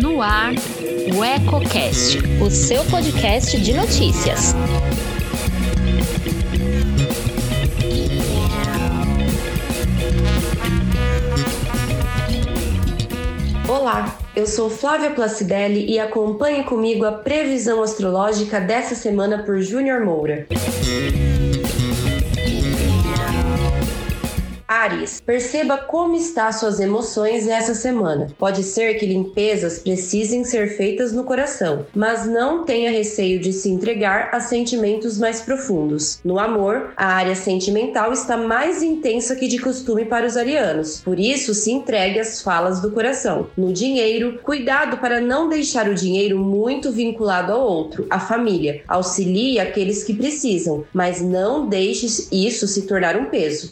No ar, o EcoCast, o seu podcast de notícias. Olá, eu sou Flávia Placidelli e acompanhe comigo a previsão astrológica dessa semana por Júnior Moura. Ares, perceba como está suas emoções essa semana. Pode ser que limpezas precisem ser feitas no coração, mas não tenha receio de se entregar a sentimentos mais profundos. No amor, a área sentimental está mais intensa que de costume para os arianos, por isso se entregue às falas do coração. No dinheiro, cuidado para não deixar o dinheiro muito vinculado ao outro, à família. Auxilie aqueles que precisam, mas não deixe isso se tornar um peso.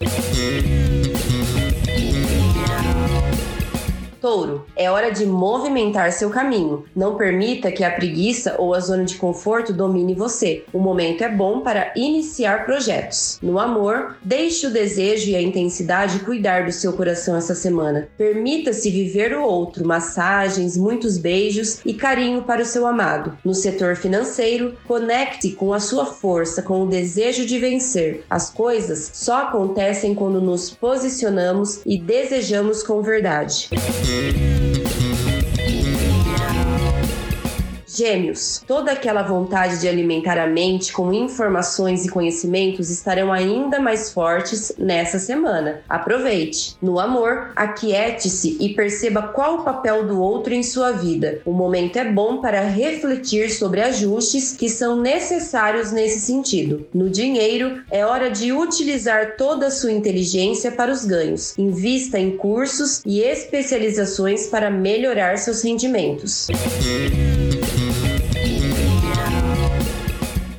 Touro, é hora de movimentar seu caminho. Não permita que a preguiça ou a zona de conforto domine você. O momento é bom para iniciar projetos. No amor, deixe o desejo e a intensidade cuidar do seu coração essa semana. Permita-se viver o outro, massagens, muitos beijos e carinho para o seu amado. No setor financeiro, conecte com a sua força, com o desejo de vencer. As coisas só acontecem quando nos posicionamos e desejamos com verdade. Thank you. Gêmeos, toda aquela vontade de alimentar a mente com informações e conhecimentos estarão ainda mais fortes nessa semana. Aproveite. No amor, aquiete-se e perceba qual o papel do outro em sua vida. O momento é bom para refletir sobre ajustes que são necessários nesse sentido. No dinheiro, é hora de utilizar toda a sua inteligência para os ganhos. Invista em cursos e especializações para melhorar seus rendimentos.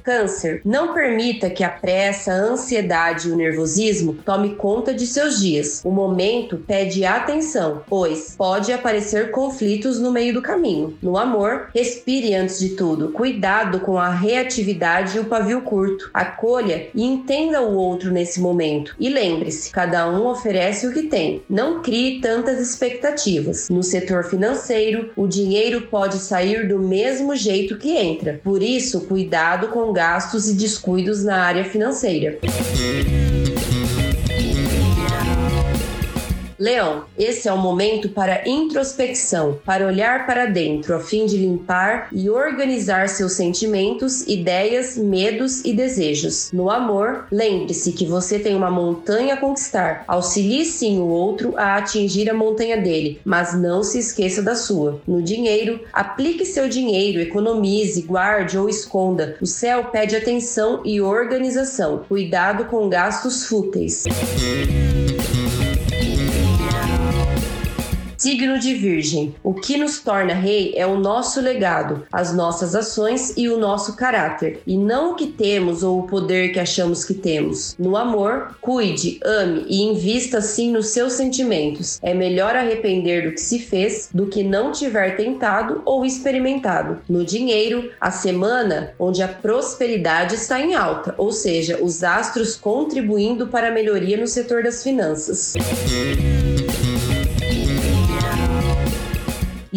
Câncer, não permita que a pressa, a ansiedade e o nervosismo tome conta de seus dias. O momento pede atenção, pois pode aparecer conflitos no meio do caminho. No amor, respire antes de tudo. Cuidado com a reatividade e o pavio curto. Acolha e entenda o outro nesse momento. E lembre-se, cada um oferece o que tem. Não crie tantas expectativas. No setor financeiro, o dinheiro pode sair do mesmo jeito que entra. Por isso, cuidado com gastos e descuidos na área financeira. Leão, esse é o momento para introspecção, para olhar para dentro, a fim de limpar e organizar seus sentimentos, ideias, medos e desejos. No amor, lembre-se que você tem uma montanha a conquistar. Auxilie sim o outro a atingir a montanha dele, mas não se esqueça da sua. No dinheiro, aplique seu dinheiro, economize, guarde ou esconda. O céu pede atenção e organização. Cuidado com gastos fúteis. Signo de Virgem. O que nos torna rei é o nosso legado, as nossas ações e o nosso caráter, e não o que temos ou o poder que achamos que temos. No amor, cuide, ame e invista sim nos seus sentimentos. É melhor arrepender do que se fez do que não tiver tentado ou experimentado. No dinheiro, a semana onde a prosperidade está em alta, ou seja, os astros contribuindo para a melhoria no setor das finanças.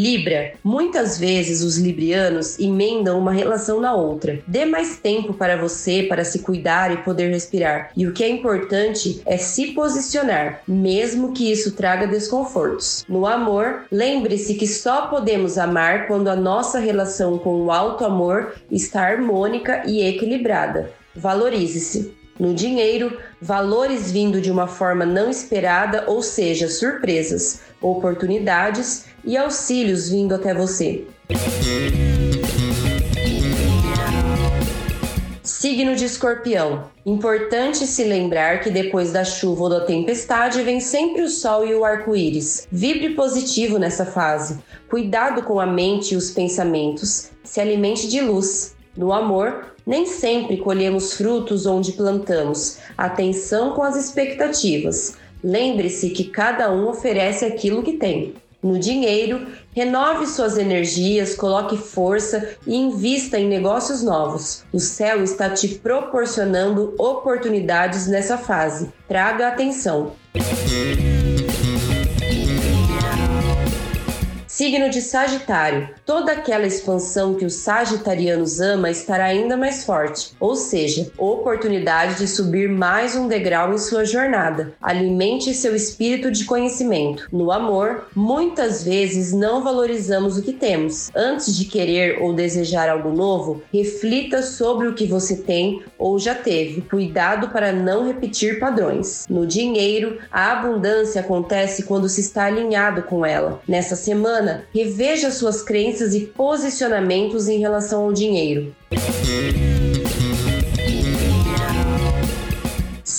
Libra. Muitas vezes os librianos emendam uma relação na outra. Dê mais tempo para você para se cuidar e poder respirar. E o que é importante é se posicionar, mesmo que isso traga desconfortos. No amor, lembre-se que só podemos amar quando a nossa relação com o alto amor está harmônica e equilibrada. Valorize-se. No dinheiro, valores vindo de uma forma não esperada, ou seja, surpresas, oportunidades e auxílios vindo até você. Signo de Escorpião. Importante se lembrar que depois da chuva ou da tempestade vem sempre o sol e o arco-íris. Vibre positivo nessa fase. Cuidado com a mente e os pensamentos. Se alimente de luz. No amor, nem sempre colhemos frutos onde plantamos. Atenção com as expectativas. Lembre-se que cada um oferece aquilo que tem. No dinheiro, renove suas energias, coloque força e invista em negócios novos. O céu está te proporcionando oportunidades nessa fase. Traga atenção. Signo de Sagitário. Toda aquela expansão que os sagitarianos ama estará ainda mais forte, ou seja, oportunidade de subir mais um degrau em sua jornada. Alimente seu espírito de conhecimento. No amor, muitas vezes não valorizamos o que temos. Antes de querer ou desejar algo novo, reflita sobre o que você tem ou já teve. Cuidado para não repetir padrões. No dinheiro, a abundância acontece quando se está alinhado com ela. Nessa semana, reveja suas crenças e posicionamentos em relação ao dinheiro.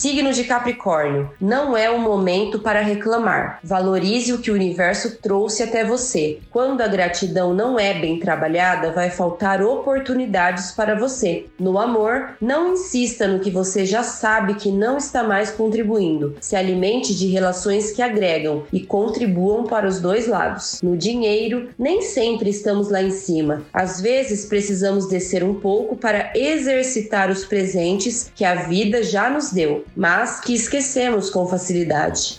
Signo de Capricórnio, não é o momento para reclamar. Valorize o que o universo trouxe até você. Quando a gratidão não é bem trabalhada, vai faltar oportunidades para você. No amor, não insista no que você já sabe que não está mais contribuindo. Se alimente de relações que agregam e contribuam para os dois lados. No dinheiro, nem sempre estamos lá em cima. Às vezes precisamos descer um pouco para exercitar os presentes que a vida já nos deu mas que esquecemos com facilidade.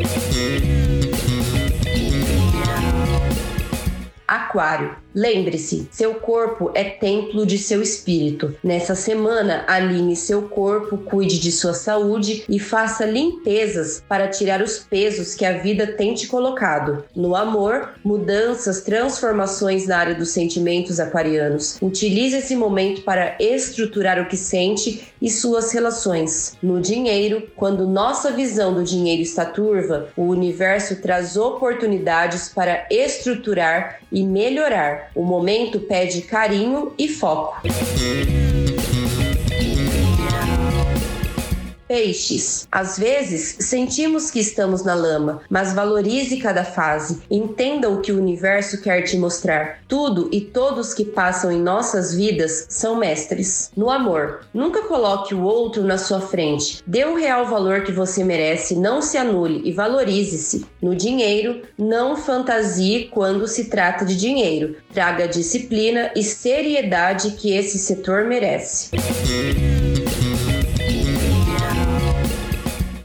Aquário. Lembre-se, seu corpo é templo de seu espírito. Nessa semana, alinhe seu corpo, cuide de sua saúde e faça limpezas para tirar os pesos que a vida tem te colocado. No amor, mudanças, transformações na área dos sentimentos aquarianos. Utilize esse momento para estruturar o que sente e suas relações. No dinheiro, quando nossa visão do dinheiro está turva, o universo traz oportunidades para estruturar e melhorar. O momento pede carinho e foco. Peixes. Às vezes, sentimos que estamos na lama, mas valorize cada fase. Entenda o que o universo quer te mostrar. Tudo e todos que passam em nossas vidas são mestres. No amor, nunca coloque o outro na sua frente. Dê o real valor que você merece, não se anule e valorize-se. No dinheiro, não fantasie quando se trata de dinheiro. Traga disciplina e seriedade que esse setor merece.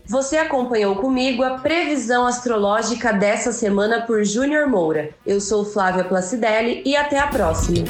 Você acompanhou comigo a previsão astrológica dessa semana por Júnior Moura. Eu sou Flávia Placidelli e até a próxima.